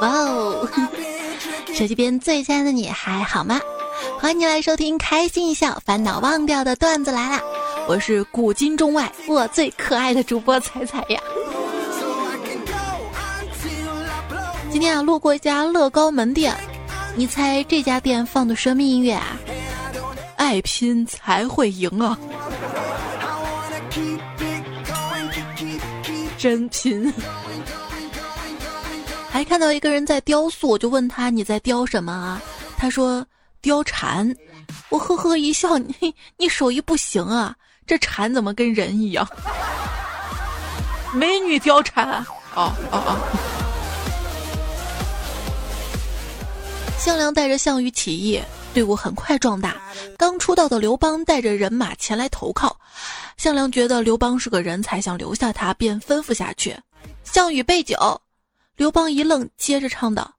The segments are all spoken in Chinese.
哇哦！手机边最亲爱的你还好吗？欢迎你来收听《开心一笑，烦恼忘掉》的段子来啦！我是古今中外我最可爱的主播彩彩呀。今天啊，路过一家乐高门店，你猜这家店放的什么音乐啊？爱拼才会赢啊！真拼！还看到一个人在雕塑，我就问他你在雕什么啊？他说雕蝉。我呵呵一笑，你你手艺不行啊，这蝉怎么跟人一样？美女貂蝉。哦哦哦。项梁带着项羽起义，队伍很快壮大。刚出道的刘邦带着人马前来投靠。项梁觉得刘邦是个人才，想留下他，便吩咐下去：“项羽备酒。”刘邦一愣，接着唱道：“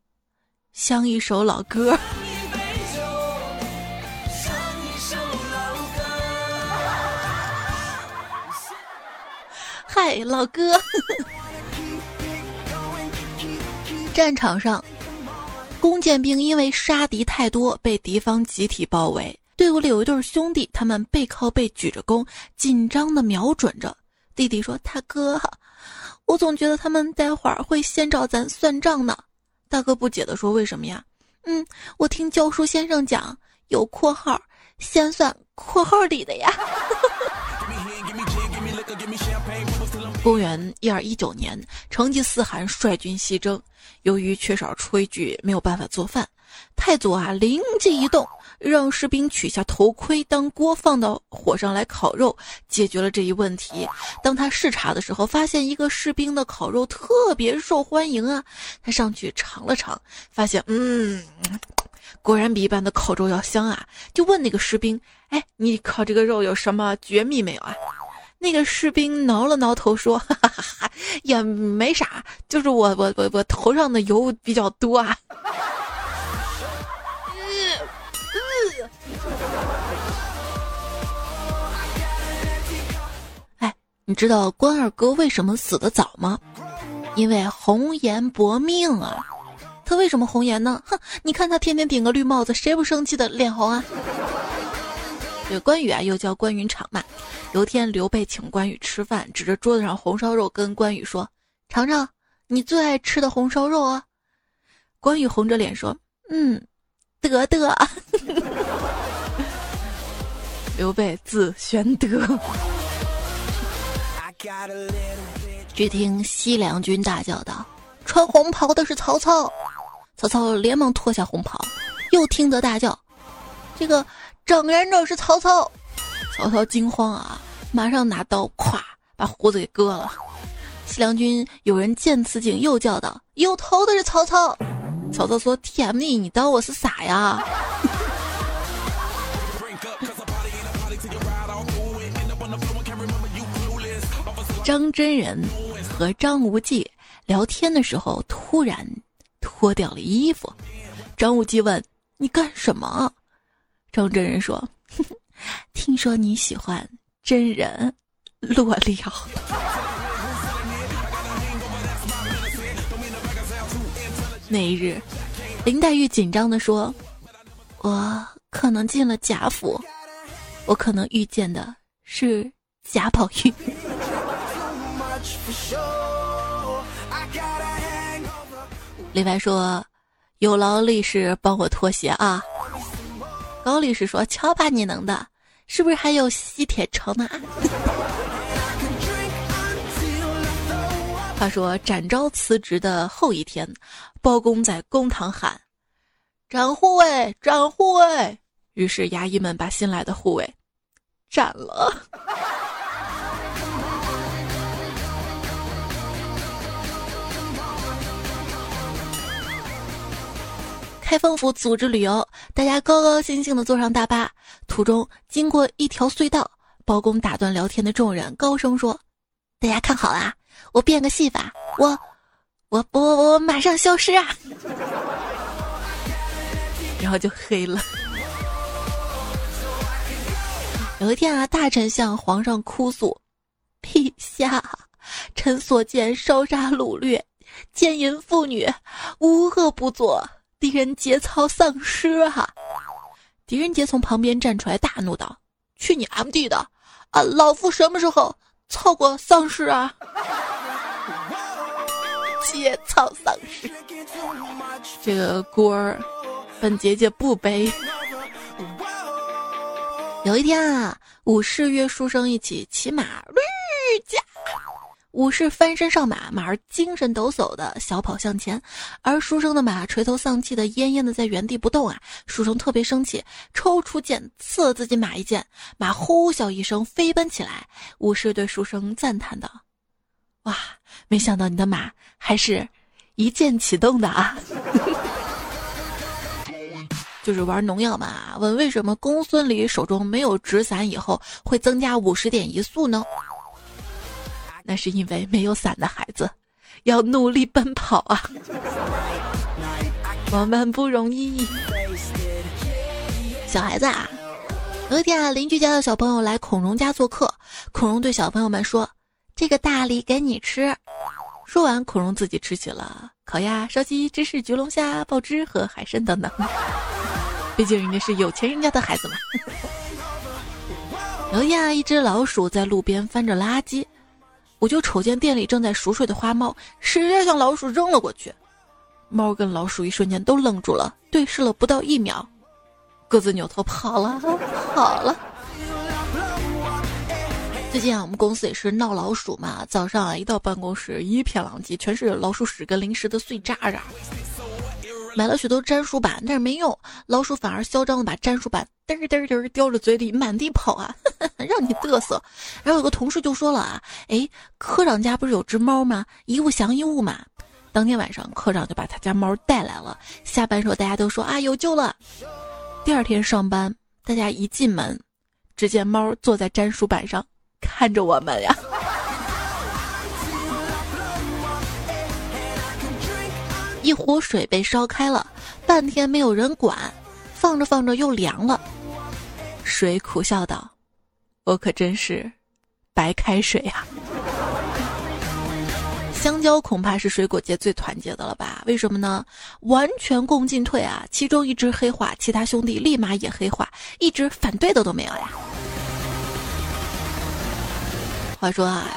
像一首老歌。”嗨，老哥！战场上，弓箭兵因为杀敌太多，被敌方集体包围。队伍里有一对兄弟，他们背靠背举着弓，紧张的瞄准着。弟弟说：“大哥，我总觉得他们待会儿会先找咱算账呢。”大哥不解的说：“为什么呀？”“嗯，我听教书先生讲，有括号先算括号里的呀。”公元一二一九年，成吉思汗率军西征，由于缺少炊具，没有办法做饭。太祖啊，灵机一动。让士兵取下头盔当锅放到火上来烤肉，解决了这一问题。当他视察的时候，发现一个士兵的烤肉特别受欢迎啊！他上去尝了尝，发现嗯，果然比一般的烤肉要香啊！就问那个士兵：“哎，你烤这个肉有什么绝密没有啊？”那个士兵挠了挠头说：“哈哈哈哈也没啥，就是我我我我头上的油比较多啊。”你知道关二哥为什么死的早吗？因为红颜薄命啊！他为什么红颜呢？哼，你看他天天顶个绿帽子，谁不生气的脸红啊？对，关羽啊，又叫关云长嘛。有一天刘备请关羽吃饭，指着桌子上红烧肉跟关羽说：“尝尝你最爱吃的红烧肉啊！”关羽红着脸说：“嗯，得得。” 刘备字玄德。只听西凉军大叫道：“穿红袍的是曹操！”曹操连忙脱下红袍，又听得大叫：“这个整人者是曹操！”曹操惊慌啊，马上拿刀，咵把胡子给割了。西凉军有人见此景，又叫道：“有头的是曹操！”曹操说：“天你，你当我是傻呀？”张真人和张无忌聊天的时候，突然脱掉了衣服。张无忌问：“你干什么？”张真人说：“ 听说你喜欢真人裸聊。” 那一日，林黛玉紧张的说：“我可能进了贾府，我可能遇见的是贾宝玉。”李白说：“有劳力士帮我脱鞋啊。”高力士说：“瞧把你能的，是不是还有吸铁城呢？” 他说展昭辞职的后一天，包公在公堂喊：“斩护卫，斩护卫！”于是衙役们把新来的护卫斩了。开封府组织旅游，大家高高兴兴地坐上大巴，途中经过一条隧道，包公打断聊天的众人，高声说：“大家看好啦，我变个戏法，我，我，我，我马上消失啊！” 然后就黑了。有一天啊，大臣向皇上哭诉：“陛下，臣所见，烧杀掳掠，奸淫妇女，无恶不作。狄仁杰操丧尸啊！狄仁杰从旁边站出来，大怒道：“去你 M D 的！啊，老夫什么时候操过丧尸啊？” 节操丧尸，这个锅儿，本姐姐不背。有一天啊，武士约书生一起骑马，驴驾。武士翻身上马，马儿精神抖擞的小跑向前，而书生的马垂头丧气的恹恹的在原地不动啊！书生特别生气，抽出剑刺了自己马一剑，马呼啸一声飞奔起来。武士对书生赞叹道：“哇，没想到你的马还是一键启动的啊！” 就是玩农药嘛？问为什么公孙离手中没有纸伞以后会增加五十点一速呢？那是因为没有伞的孩子要努力奔跑啊！我们不容易。小孩子啊，有一天啊，邻居家的小朋友来孔融家做客，孔融对小朋友们说：“这个大礼给你吃。”说完，孔融自己吃起了烤鸭、烧鸡、芝士、焗龙虾、爆汁和海参等等。毕竟人家是有钱人家的孩子嘛。有一天啊，一只老鼠在路边翻着垃圾。我就瞅见店里正在熟睡的花猫，使劲向老鼠扔了过去。猫跟老鼠一瞬间都愣住了，对视了不到一秒，各自扭头跑了，跑了。最近啊，我们公司也是闹老鼠嘛，早上啊一到办公室一片狼藉，全是老鼠屎跟零食的碎渣渣。买了许多粘鼠板，但是没用，老鼠反而嚣张的把粘鼠板嘚嘚嘚叼着嘴里满地跑啊，让你嘚瑟。然后有个同事就说了啊，哎，科长家不是有只猫吗？一物降一物嘛。当天晚上，科长就把他家猫带来了。下班时候大家都说啊有救了。第二天上班，大家一进门，只见猫坐在粘鼠板上看着我们呀。一壶水被烧开了，半天没有人管，放着放着又凉了。水苦笑道：“我可真是白开水呀！”香蕉恐怕是水果界最团结的了吧？为什么呢？完全共进退啊！其中一只黑化，其他兄弟立马也黑化，一只反对的都没有呀。话说啊，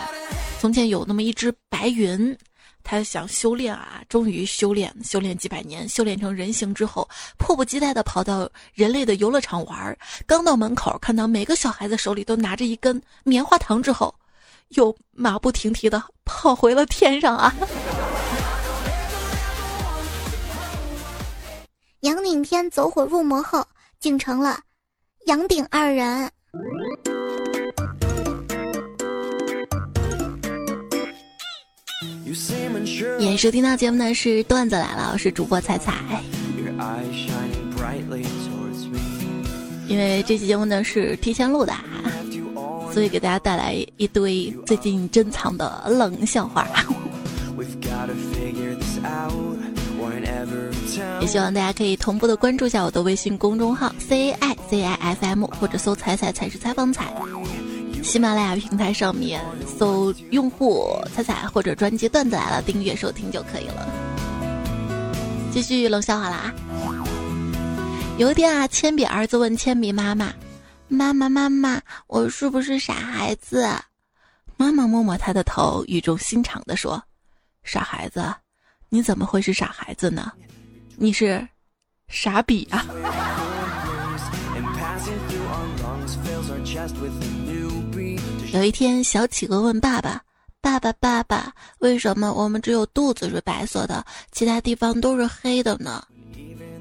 从前有那么一只白云。他想修炼啊，终于修炼，修炼几百年，修炼成人形之后，迫不及待地跑到人类的游乐场玩。刚到门口，看到每个小孩子手里都拿着一根棉花糖之后，又马不停蹄地跑回了天上啊！杨顶天走火入魔后，竟成了杨顶二人。也收听到节目的是段子来了，我是主播彩彩。因为这期节目呢是提前录的，所以给大家带来一堆最近珍藏的冷笑话。也希望大家可以同步的关注一下我的微信公众号 C I C I F M，或者搜“彩彩彩是采访彩”。喜马拉雅平台上面搜用户彩彩或者专辑段子来了，订阅收听就可以了。继续冷笑话啦！有一天啊，铅笔儿子问铅笔妈妈：“妈妈妈妈，我是不是傻孩子？”妈妈摸摸他的头，语重心长地说：“傻孩子，你怎么会是傻孩子呢？你是傻笔啊！” 有一天，小企鹅问爸爸：“爸爸，爸爸，为什么我们只有肚子是白色的，其他地方都是黑的呢？”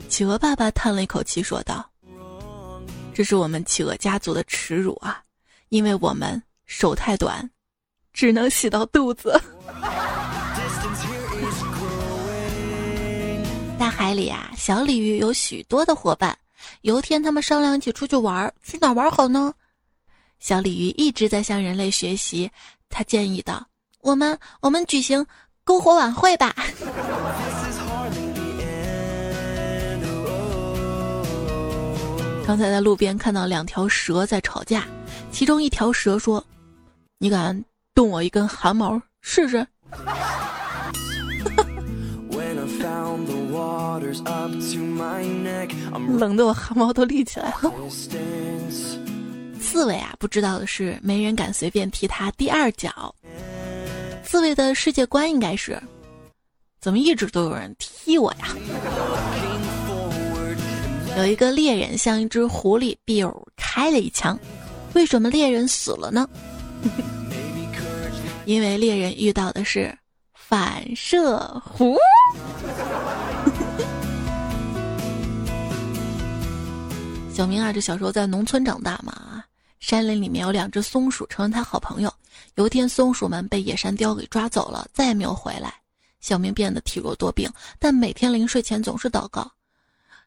企鹅爸爸叹了一口气说道：“这是我们企鹅家族的耻辱啊，因为我们手太短，只能洗到肚子。”大海里啊，小鲤鱼有许多的伙伴。有一天，他们商量一起出去玩，去哪玩好呢？小鲤鱼一直在向人类学习，他建议道：“我们我们举行篝火晚会吧。”刚才在路边看到两条蛇在吵架，其中一条蛇说：“你敢动我一根汗毛，试试。冷的我汗毛都立起来了。刺猬啊，不知道的是，没人敢随便踢他第二脚。刺猬的世界观应该是：怎么一直都有人踢我呀？有一个猎人向一只狐狸 biu 开了一枪，为什么猎人死了呢？因为猎人遇到的是反射弧。小明啊，这小时候在农村长大嘛，山林里面有两只松鼠，成了他好朋友。有一天，松鼠们被野山雕给抓走了，再也没有回来。小明变得体弱多病，但每天临睡前总是祷告。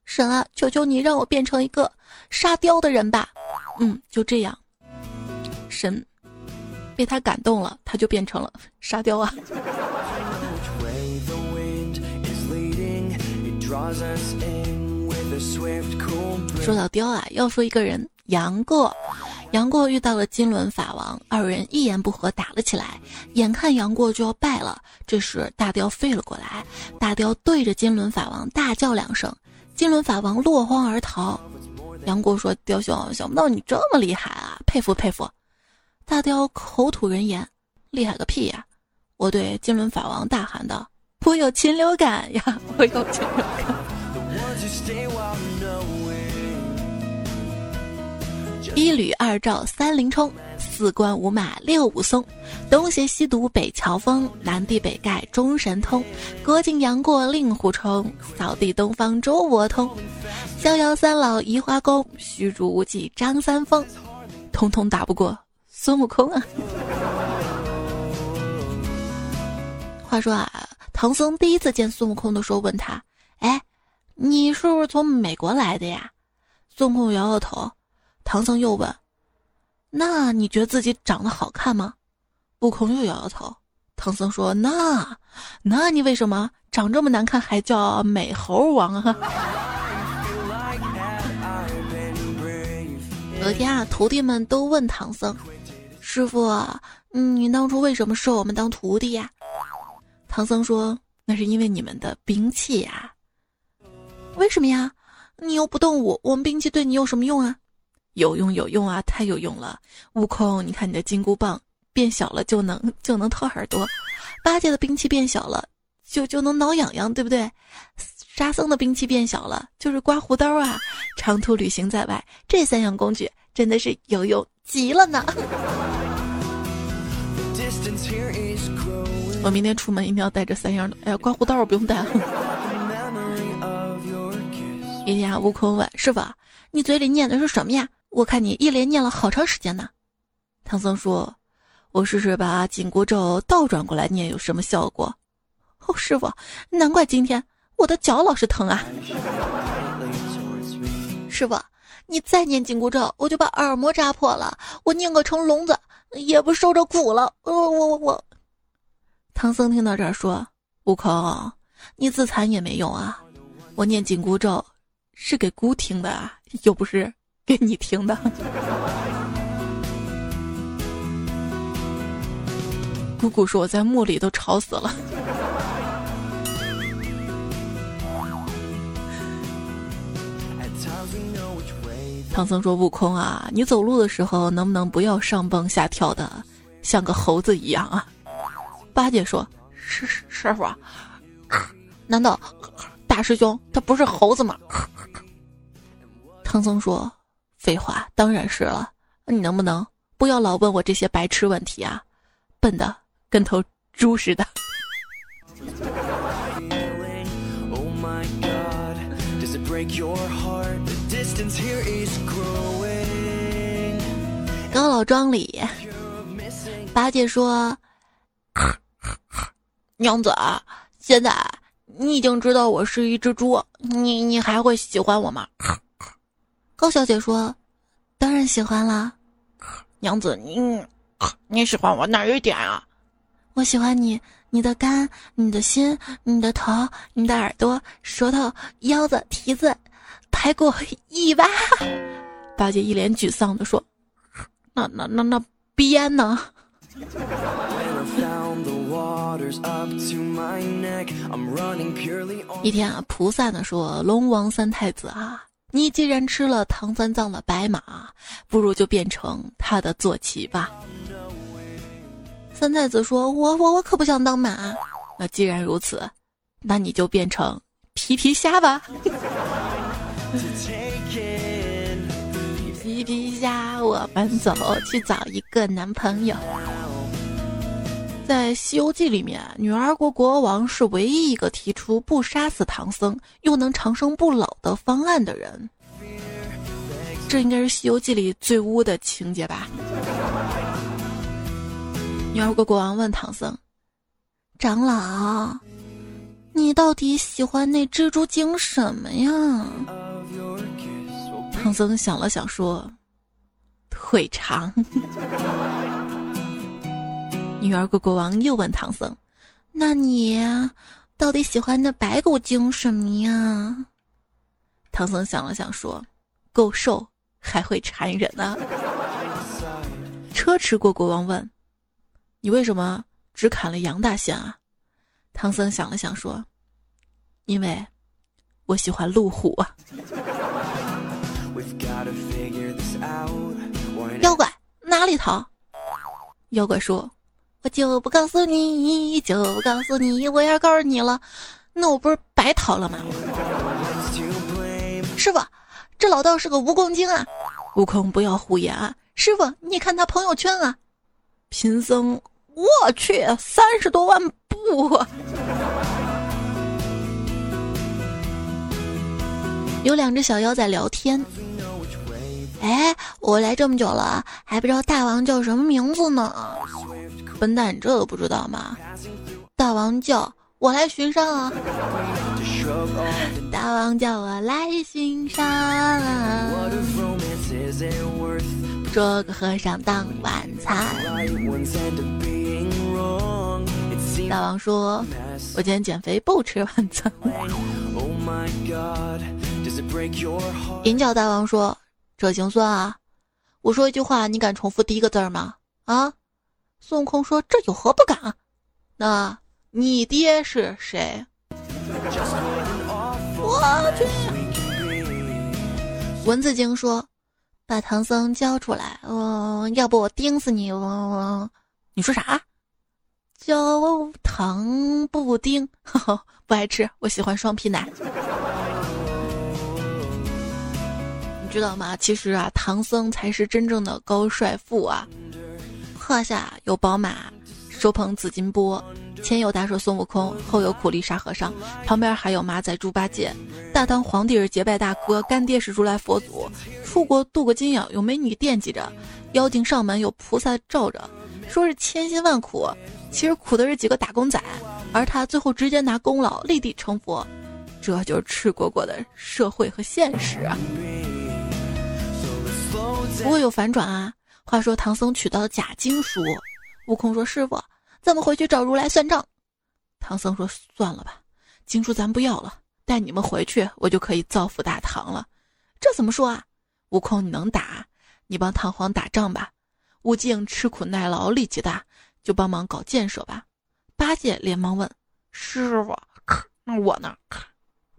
神啊，求求你让我变成一个沙雕的人吧！嗯，就这样，神被他感动了，他就变成了沙雕啊。说到雕啊，要说一个人杨过。杨过遇到了金轮法王，二人一言不合打了起来。眼看杨过就要败了，这时大雕飞了过来，大雕对着金轮法王大叫两声。金轮法王落荒而逃，杨过说：“雕兄，想不到你这么厉害啊，佩服佩服。”大雕口吐人言：“厉害个屁呀！”我对金轮法王大喊道：“我有禽流感呀，我有禽流感。”一吕二赵三林冲，四关五马六武松，东邪西毒北乔峰，南帝北丐中神通，郭靖杨过令狐冲，扫地东方周伯通，逍遥三老移花宫，虚竹无忌张三丰，通通打不过孙悟空啊！话说啊，唐僧第一次见孙悟空的时候，问他：“哎，你是不是从美国来的呀？”孙悟空摇摇头。唐僧又问：“那你觉得自己长得好看吗？”悟空又摇摇头。唐僧说：“那，那你为什么长这么难看还叫美猴王啊？” 有一天啊，徒弟们都问唐僧：“师傅，你当初为什么收我们当徒弟呀？”唐僧说：“那是因为你们的兵器呀。”为什么呀？你又不动武，我们兵器对你有什么用啊？有用有用啊，太有用了！悟空，你看你的金箍棒变小了就能就能掏耳朵，八戒的兵器变小了就就能挠痒痒，对不对？沙僧的兵器变小了就是刮胡刀啊！长途旅行在外，这三样工具真的是有用极了呢！我明天出门一定要带这三样的。哎呀，刮胡刀我不用带了。一天啊，悟空问师傅：“你嘴里念的是什么呀？”我看你一连念了好长时间呢，唐僧说：“我试试把紧箍咒倒转过来念有什么效果。”哦，师傅，难怪今天我的脚老是疼啊！师傅，你再念紧箍咒，我就把耳膜扎破了。我念个成聋子也不受着苦了。我我我我。唐僧听到这儿说：“悟空，你自残也没用啊！我念紧箍咒是给姑听的啊，又不是。”给你听的，姑姑说我在墓里都吵死了。唐僧说：“悟空啊，你走路的时候能不能不要上蹦下跳的，像个猴子一样啊？”八戒说：“师师傅，难道大师兄他不是猴子吗？”唐僧说。废话，当然是了。你能不能不要老问我这些白痴问题啊？笨的跟头猪似的。高老庄里，八戒说：“娘子，现在你已经知道我是一只猪，你你还会喜欢我吗？”高小姐说：“当然喜欢啦，娘子，你你喜欢我哪一点啊？我喜欢你，你的肝，你的心，你的头，你的耳朵，舌头，腰子，蹄子，排骨，尾巴。”八戒一脸沮丧的说：“那那那那鞭呢？”一天啊，菩萨呢说：“龙王三太子啊，你既然吃了唐三藏的白马，不如就变成他的坐骑吧。”三太子说：“我我我可不想当马。”那既然如此，那你就变成皮皮虾吧。皮皮虾，我们走去找一个男朋友。在《西游记》里面，女儿国国王是唯一一个提出不杀死唐僧又能长生不老的方案的人。这应该是《西游记》里最污的情节吧？女儿国国王问唐僧：“长老，你到底喜欢那蜘蛛精什么呀？”唐僧想了想说：“腿长。”女儿国国王又问唐僧：“那你到底喜欢那白骨精什么呀？”唐僧想了想说：“够瘦，还会缠人呢。”车迟国国王问：“你为什么只砍了杨大仙啊？”唐僧想了想说：“因为我喜欢路虎啊。”妖怪哪里逃？妖怪说。我就不告诉你，就不告诉你。我要告诉你了，那我不是白逃了吗？师傅，这老道是个蜈蚣精啊！悟空，不要胡言啊！师傅，你看他朋友圈啊，贫僧，我去，三十多万步。有两只小妖在聊天。哎，我来这么久了，还不知道大王叫什么名字呢。笨蛋，你这都不知道吗？大王叫我来巡山啊！大王叫我来巡山。捉个和尚当晚餐。大王说：“我今天减肥，不吃晚餐。”银角大王说：“这行算啊！我说一句话，你敢重复第一个字吗？啊？”孙悟空说：“这有何不敢啊？那你爹是谁？”我去。文字精说：“把唐僧交出来，嗯，要不我钉死你！”我，你说啥？焦糖布丁，不爱吃，我喜欢双皮奶。你知道吗？其实啊，唐僧才是真正的高帅富啊。胯下有宝马，手捧紫金钵，前有大圣孙悟空，后有苦力沙和尚，旁边还有马仔猪八戒。大唐皇帝是结拜大哥，干爹是如来佛祖。出国镀个金眼，有美女惦记着；妖精上门，有菩萨罩着。说是千辛万苦，其实苦的是几个打工仔，而他最后直接拿功劳立地成佛。这就是赤果果的社会和现实啊！不会有反转啊！话说唐僧取到了假经书，悟空说：“师傅，咱们回去找如来算账。”唐僧说：“算了吧，经书咱不要了，带你们回去，我就可以造福大唐了。”这怎么说啊？悟空，你能打，你帮唐皇打仗吧。悟净吃苦耐劳，力气大，就帮忙搞建设吧。八戒连忙问：“师傅，那我呢？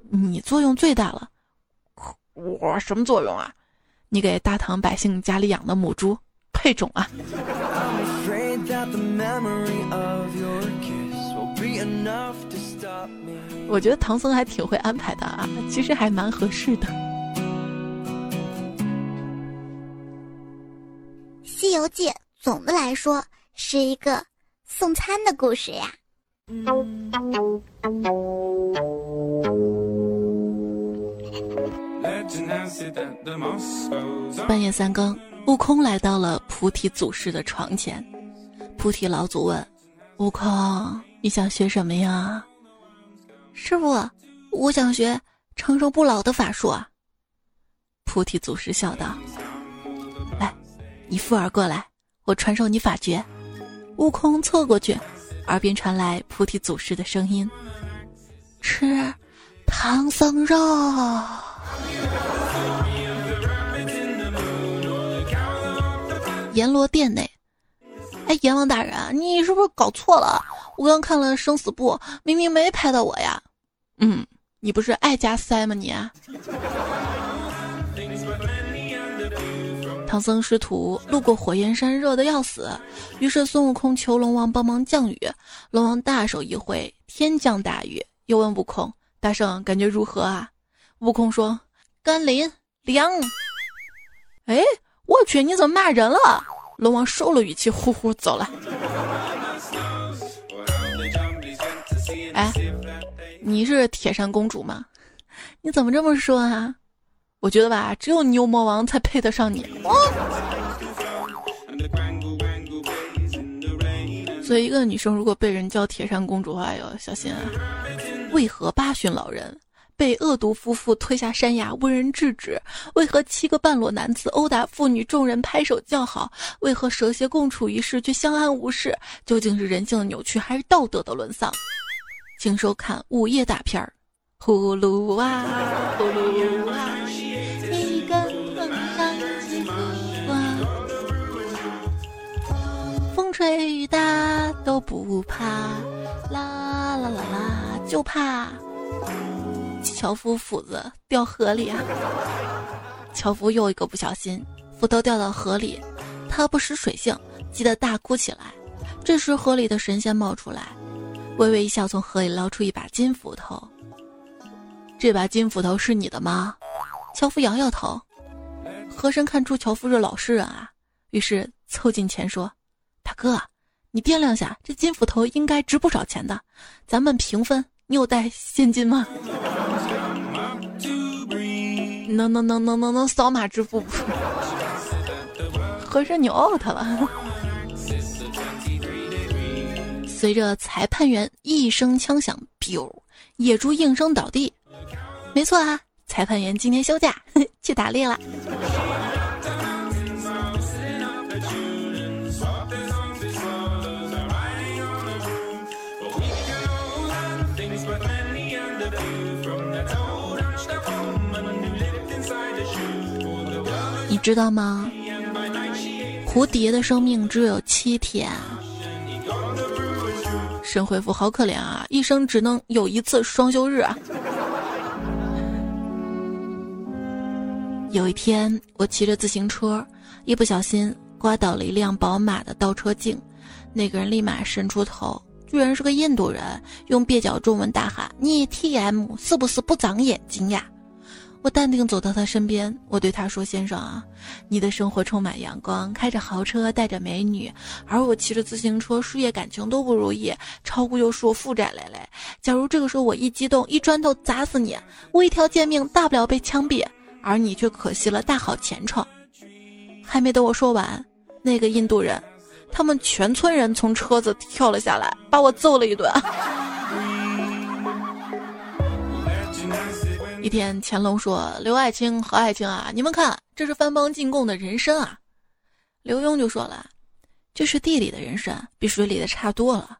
你作用最大了。我什么作用啊？你给大唐百姓家里养的母猪。”配种啊！我觉得唐僧还挺会安排的啊，其实还蛮合适的。《西游记》总的来说是一个送餐的故事呀。半夜三更。悟空来到了菩提祖师的床前，菩提老祖问：“悟空，你想学什么呀？”师傅，我想学长生不老的法术啊。菩提祖师笑道：“来，你附耳过来，我传授你法诀。”悟空凑过去，耳边传来菩提祖师的声音：“吃唐僧肉。”阎罗殿内，哎，阎王大人，你是不是搞错了？我刚看了生死簿，明明没拍到我呀。嗯，你不是爱加塞吗？你。唐僧师徒路过火焰山，热得要死，于是孙悟空求龙王帮忙降雨。龙王大手一挥，天降大雨。又问悟空：“大圣，感觉如何啊？”悟空说：“甘霖凉。”哎，我去，你怎么骂人了？龙王收了语气，呼呼走了。哎，你是铁扇公主吗？你怎么这么说啊？我觉得吧，只有牛魔王才配得上你。所以，一个女生如果被人叫铁扇公主的话，要小心啊！为何八旬老人被恶毒夫妇推下山崖，无人制止？为何七个半裸男子殴打妇女，众人拍手叫好？为何蛇蝎共处一室，却相安无事？究竟是人性的扭曲，还是道德的沦丧？请收看午夜大片儿，呼噜啊，呼噜啊。吹雨打都不怕，啦啦啦啦，就怕樵夫斧子掉河里啊！樵夫又一个不小心，斧头掉到河里，他不识水性，急得大哭起来。这时河里的神仙冒出来，微微一笑，从河里捞出一把金斧头。这把金斧头是你的吗？樵夫摇摇头。和珅看出樵夫是老实人啊，于是凑近前说。大哥，你掂量下，这金斧头应该值不少钱的，咱们平分。你有带现金吗？能能能能能能扫码支付不？和珅你 out 了。随着裁判员一声枪响，biu，野猪应声倒地。没错啊，裁判员今天休假 去打猎了。知道吗？蝴蝶的生命只有七天。神回复好可怜啊，一生只能有一次双休日啊。有一天，我骑着自行车，一不小心刮倒了一辆宝马的倒车镜，那个人立马伸出头，居然是个印度人，用蹩脚中文大喊：“你 T M 是不是不长眼睛呀？”我淡定走到他身边，我对他说：“先生啊，你的生活充满阳光，开着豪车，带着美女，而我骑着自行车，事业感情都不如意，炒股又是我负债累累。假如这个时候我一激动，一砖头砸死你，我一条贱命大不了被枪毙，而你却可惜了大好前程。”还没等我说完，那个印度人，他们全村人从车子跳了下来，把我揍了一顿。一天，乾隆说：“刘爱卿、何爱卿啊，你们看，这是藩邦进贡的人参啊。”刘墉就说了：“这是地里的人参，比水里的差多了。”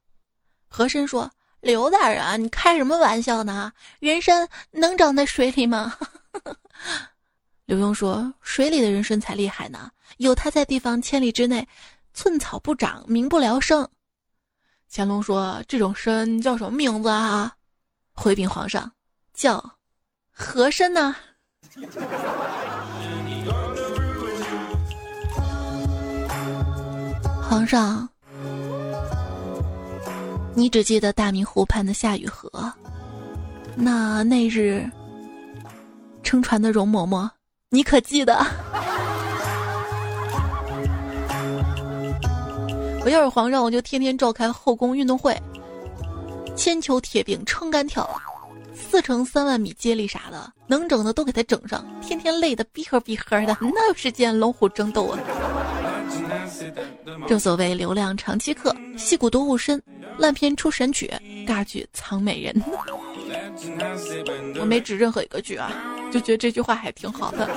和珅说：“刘大人，你开什么玩笑呢？人参能长在水里吗？” 刘墉说：“水里的人参才厉害呢，有它在地方千里之内，寸草不长，民不聊生。”乾隆说：“这种参叫什么名字啊？”回禀皇上：“叫。”和珅呢？皇上，你只记得大明湖畔的夏雨荷，那那日撑船的容嬷嬷，你可记得？我要是皇上，我就天天召开后宫运动会，千秋铁饼撑杆跳。四乘三万米接力啥的，能整的都给他整上，天天累得逼呵逼呵的，哪有时间龙虎争斗啊？正所谓流量长期客，戏骨多物深，烂片出神曲，尬剧藏美人。我没指任何一个剧啊，就觉得这句话还挺好的。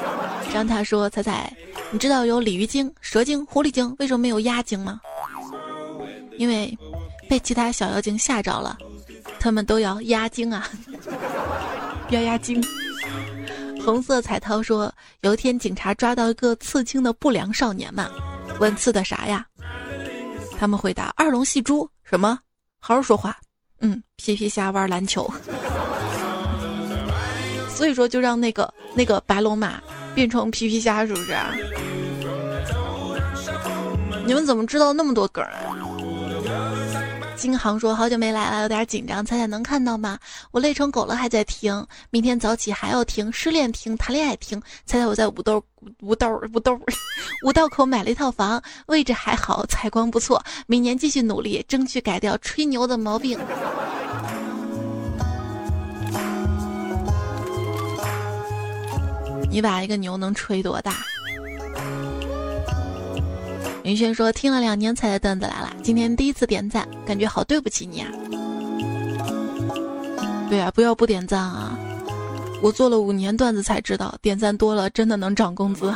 张他说：“彩彩，你知道有鲤鱼精、蛇精、狐狸精，为什么没有鸭精吗？因为被其他小妖精吓着了。”他们都要压惊啊，要压惊。红色彩涛说，有一天警察抓到一个刺青的不良少年嘛，问刺的啥呀？他们回答：“二龙戏珠什么？好好说话。”嗯，皮皮虾玩篮球。所以说，就让那个那个白龙马变成皮皮虾，是不是？你们怎么知道那么多梗啊？金航说：“好久没来了，有点紧张。猜猜能看到吗？我累成狗了，还在听。明天早起还要听，失恋听，谈恋爱听。猜猜，我在五道五道五道 五道口买了一套房，位置还好，采光不错。明年继续努力，争取改掉吹牛的毛病。你把一个牛能吹多大？”云轩说：“听了两年才的段子来了，今天第一次点赞，感觉好对不起你啊。”对啊，不要不点赞啊！我做了五年段子才知道，点赞多了真的能涨工资。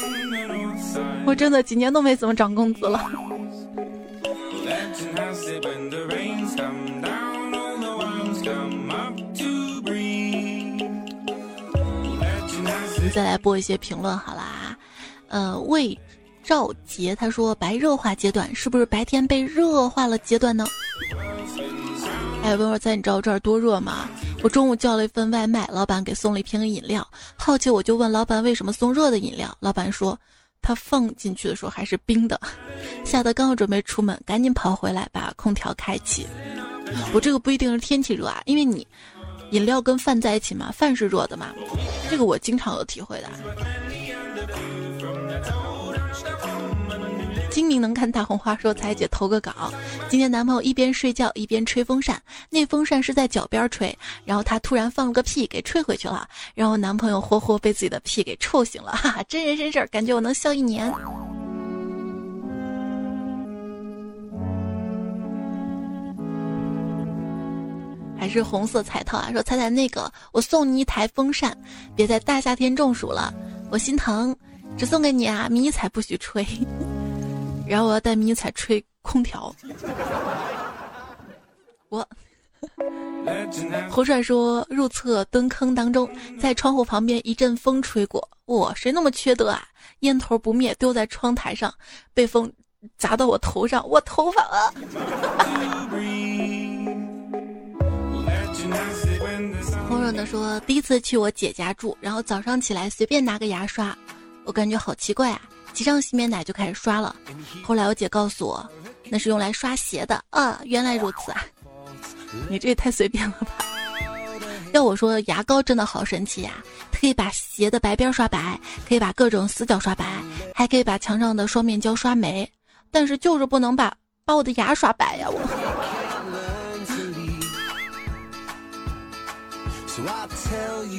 我真的几年都没怎么涨工资了。我们再来播一些评论好啦，呃，为。赵杰他说：“白热化阶段是不是白天被热化了阶段呢？”哎，问我在你知道这儿多热吗？我中午叫了一份外卖，老板给送了一瓶饮料。好奇我就问老板为什么送热的饮料，老板说他放进去的时候还是冰的，吓得刚要准备出门，赶紧跑回来把空调开启。我这个不一定是天气热啊，因为你饮料跟饭在一起嘛，饭是热的嘛，这个我经常有体会的。精明能看大红花说：“彩姐投个稿，今天男朋友一边睡觉一边吹风扇，那风扇是在脚边吹，然后他突然放了个屁给吹回去了，然后男朋友活活被自己的屁给臭醒了，哈哈，真人真事儿，感觉我能笑一年。”还是红色彩套啊？说彩彩那个，我送你一台风扇，别在大夏天中暑了，我心疼，只送给你啊，迷彩不许吹。然后我要带迷彩吹空调。我侯帅说入厕蹲坑当中，在窗户旁边一阵风吹过，我谁那么缺德啊？烟头不灭丢在窗台上，被风砸到我头上，我头发啊！红润的说第一次去我姐家住，然后早上起来随便拿个牙刷，我感觉好奇怪啊。挤上洗面奶就开始刷了，后来我姐告诉我，那是用来刷鞋的啊，原来如此啊，你这也太随便了吧！要我说，牙膏真的好神奇呀，可以把鞋的白边刷白，可以把各种死角刷白，还可以把墙上的双面胶刷没，但是就是不能把把我的牙刷白呀！我，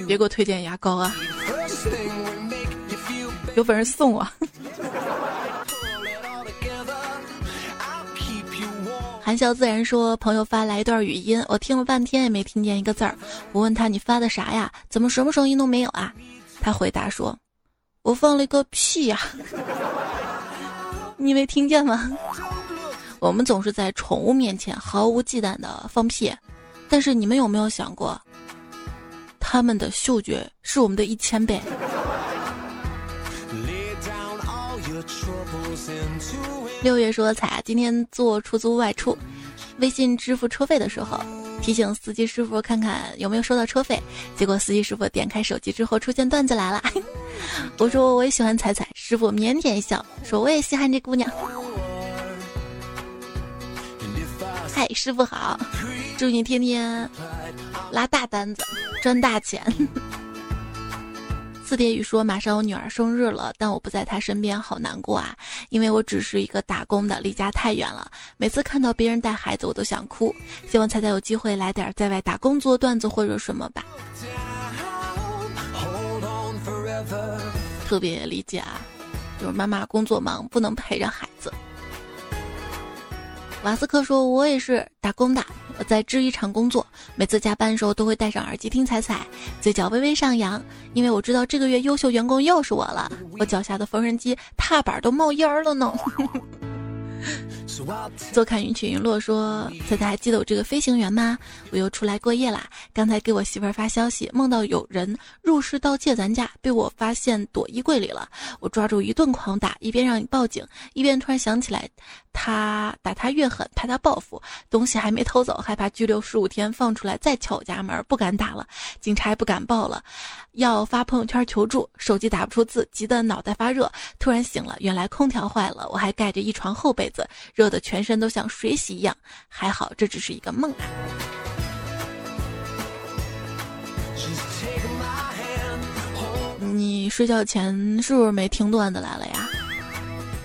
别给我推荐牙膏啊！有本事送我。含笑自然说：“朋友发来一段语音，我听了半天也没听见一个字儿。我问他：你发的啥呀？怎么什么声音都没有啊？他回答说：我放了一个屁呀！你没听见吗？我们总是在宠物面前毫无忌惮的放屁，但是你们有没有想过，他们的嗅觉是我们的一千倍？”六月说：“彩，今天坐出租外出，微信支付车费的时候，提醒司机师傅看看有没有收到车费。结果司机师傅点开手机之后，出现段子来了。我说我也喜欢彩彩，师傅腼腆一笑，说我也稀罕这姑娘。嗨，师傅好，祝你天天拉大单子，赚大钱。”四蝶雨说：“马上我女儿生日了，但我不在她身边，好难过啊！因为我只是一个打工的，离家太远了。每次看到别人带孩子，我都想哭。希望彩彩有机会来点在外打工做段子或者什么吧。特别理解啊，就是妈妈工作忙，不能陪着孩子。”瓦斯克说：“我也是打工的。”我在制衣厂工作，每次加班的时候都会戴上耳机听彩彩，嘴角微微上扬，因为我知道这个月优秀员工又是我了。我脚下的缝纫机踏板都冒烟了呢。坐看云起云落说：“猜猜还记得我这个飞行员吗？我又出来过夜啦。刚才给我媳妇儿发消息，梦到有人入室盗窃咱家，被我发现躲衣柜里了。我抓住一顿狂打，一边让你报警，一边突然想起来，他打他越狠，怕他报复。东西还没偷走，害怕拘留十五天，放出来再敲我家门，不敢打了。警察也不敢报了，要发朋友圈求助，手机打不出字，急得脑袋发热。突然醒了，原来空调坏了，我还盖着一床厚被子。”热的全身都像水洗一样，还好这只是一个梦啊！你睡觉前是不是没听段子来了呀？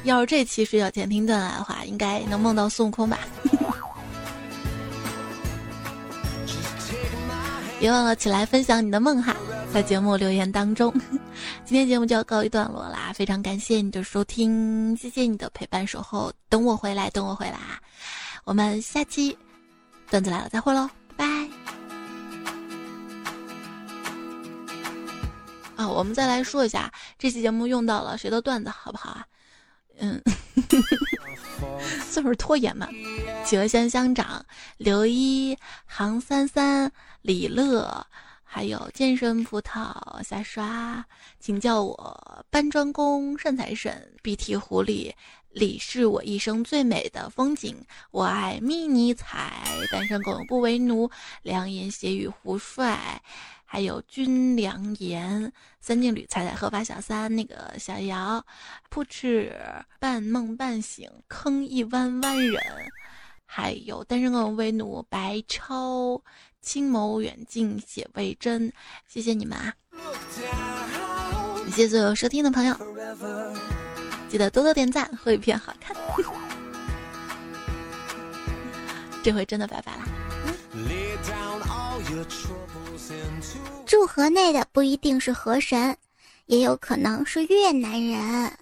要是这期睡觉前听段子的话，应该能梦到孙悟空吧？别忘了起来分享你的梦哈，在节目留言当中。今天节目就要告一段落啦，非常感谢你的收听，谢谢你的陪伴守候，等我回来，等我回来啊，我们下期段子来了再会喽，拜。啊，我们再来说一下这期节目用到了谁的段子好不好啊？嗯，算是拖延嘛。企鹅香乡长刘一杭三三李乐，还有健身葡萄瞎刷，请叫我搬砖工善财神。鼻涕狐狸李是我一生最美的风景，我爱迷你彩，单身狗不为奴，良言邪语胡帅。还有军良言、三金缕、彩彩合法小三、那个小姚、扑哧、半梦半醒、坑一弯弯人，还有单身狗为奴、白超、青眸远近写为真，谢谢你们啊！谢谢所有收听的朋友，记得多多点赞，会片好看。这回真的拜拜了。祝河内的不一定是河神，也有可能是越南人。